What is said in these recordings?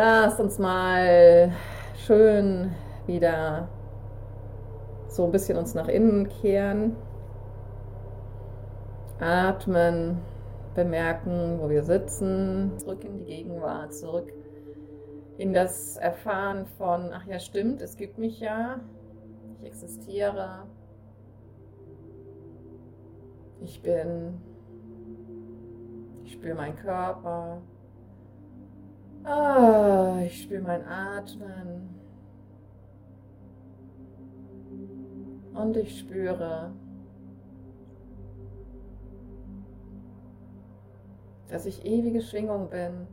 Lass uns mal schön wieder so ein bisschen uns nach innen kehren. Atmen, bemerken, wo wir sitzen, zurück in die Gegenwart, zurück in das Erfahren von, ach ja, stimmt, es gibt mich ja, ich existiere, ich bin, ich spüre meinen Körper, ah, ich spüre mein Atmen und ich spüre, dass ich ewige Schwingung bin.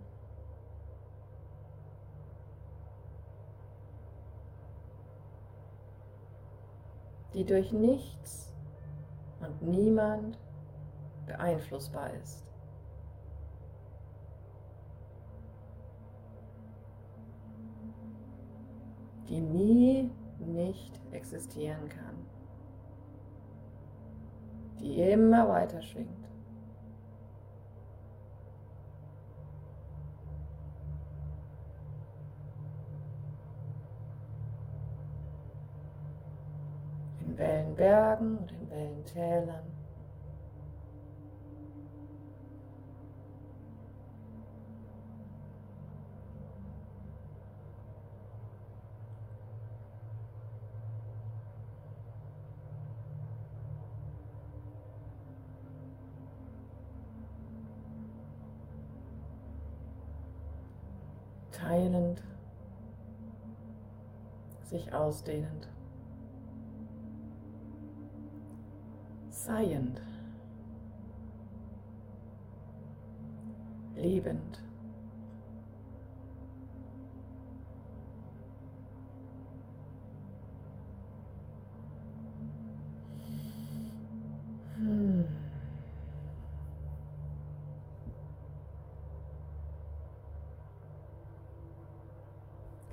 die durch nichts und niemand beeinflussbar ist. Die nie nicht existieren kann, die immer weiter schwingt. in Wellenbergen und in Wellentälern. Teilend, sich ausdehnend. seiend, lebend.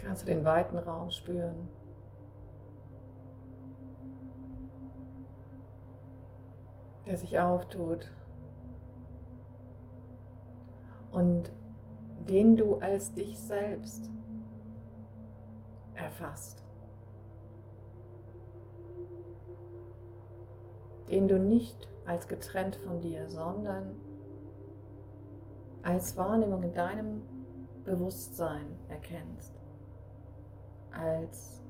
Kannst du den weiten Raum spüren? der sich auftut. Und den du als dich selbst erfasst, den du nicht als getrennt von dir, sondern als Wahrnehmung in deinem Bewusstsein erkennst, als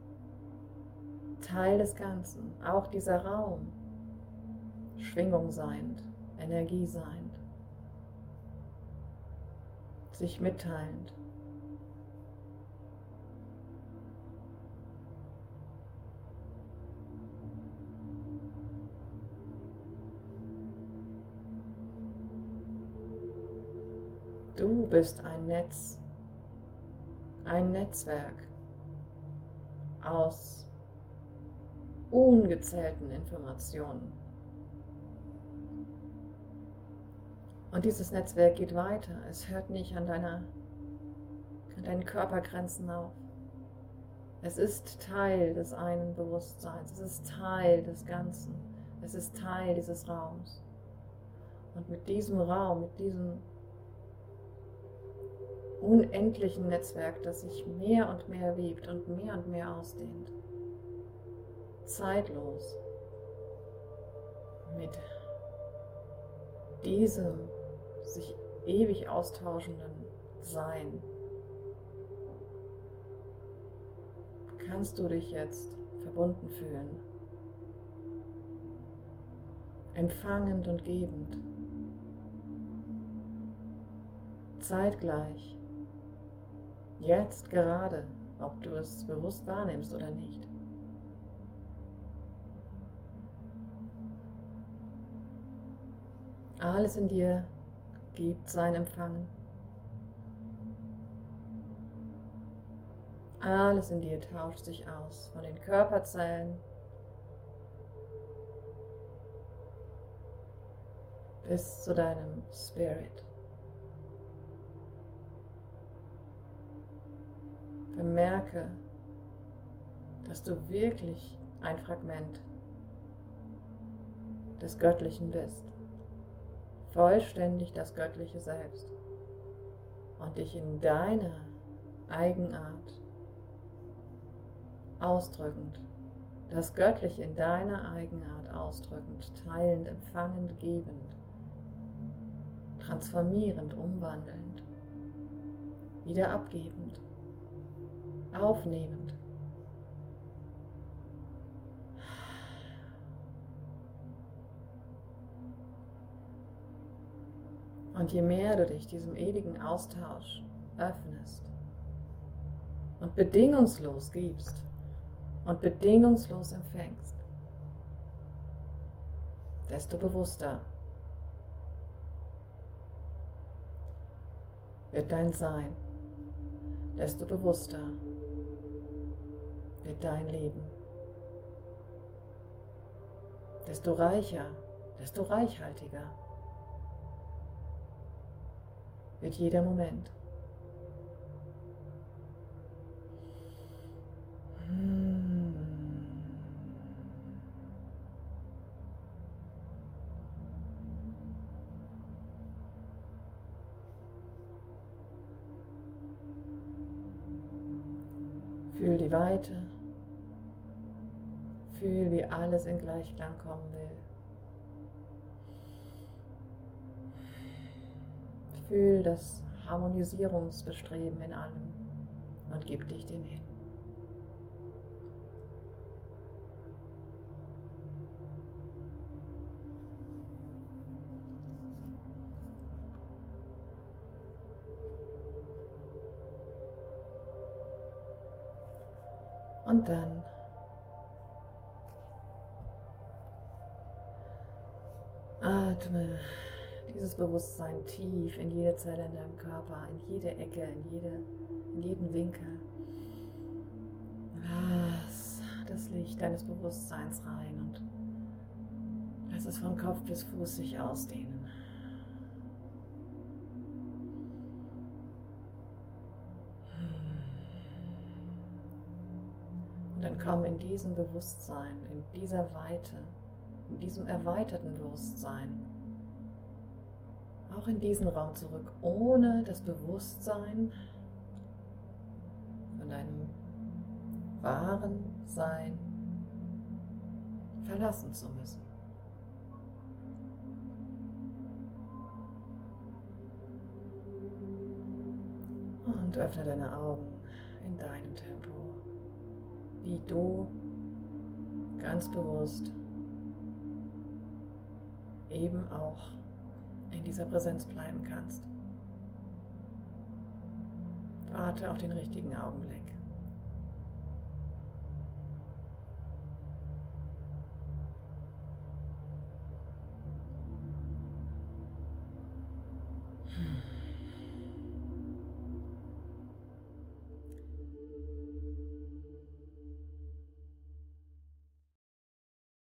Teil des Ganzen, auch dieser Raum Schwingung seiend, Energie seiend, sich mitteilend. Du bist ein Netz, ein Netzwerk aus ungezählten Informationen. Und dieses Netzwerk geht weiter. Es hört nicht an, deiner, an deinen Körpergrenzen auf. Es ist Teil des einen Bewusstseins. Es ist Teil des Ganzen. Es ist Teil dieses Raums. Und mit diesem Raum, mit diesem unendlichen Netzwerk, das sich mehr und mehr webt und mehr und mehr ausdehnt, zeitlos, mit diesem sich ewig austauschenden Sein, kannst du dich jetzt verbunden fühlen, empfangend und gebend, zeitgleich, jetzt gerade, ob du es bewusst wahrnimmst oder nicht. Alles in dir gibt sein Empfang. Alles in dir tauscht sich aus, von den Körperzellen bis zu deinem Spirit. Bemerke, dass du wirklich ein Fragment des Göttlichen bist. Vollständig das göttliche Selbst. Und dich in deiner Eigenart, ausdrückend, das Göttliche in deiner Eigenart ausdrückend, teilend, empfangend, gebend, transformierend, umwandelnd, wieder abgebend, aufnehmend. Und je mehr du dich diesem ewigen Austausch öffnest und bedingungslos gibst und bedingungslos empfängst, desto bewusster wird dein Sein, desto bewusster wird dein Leben, desto reicher, desto reichhaltiger wird jeder Moment. Fühl die Weite. Fühl, wie alles in Gleichklang kommen will. Fühl das Harmonisierungsbestreben in allem und gib dich dem hin. Und dann atme dieses Bewusstsein tief in jede Zelle in deinem Körper, in jede Ecke, in, jede, in jeden Winkel. Lass das Licht deines Bewusstseins rein und lass es von Kopf bis Fuß sich ausdehnen. Und dann komm in diesem Bewusstsein, in dieser Weite, in diesem erweiterten Bewusstsein auch in diesen Raum zurück, ohne das Bewusstsein von deinem wahren Sein verlassen zu müssen. Und öffne deine Augen in deinem Tempo, wie du ganz bewusst eben auch in dieser Präsenz bleiben kannst. Warte auf den richtigen Augenblick.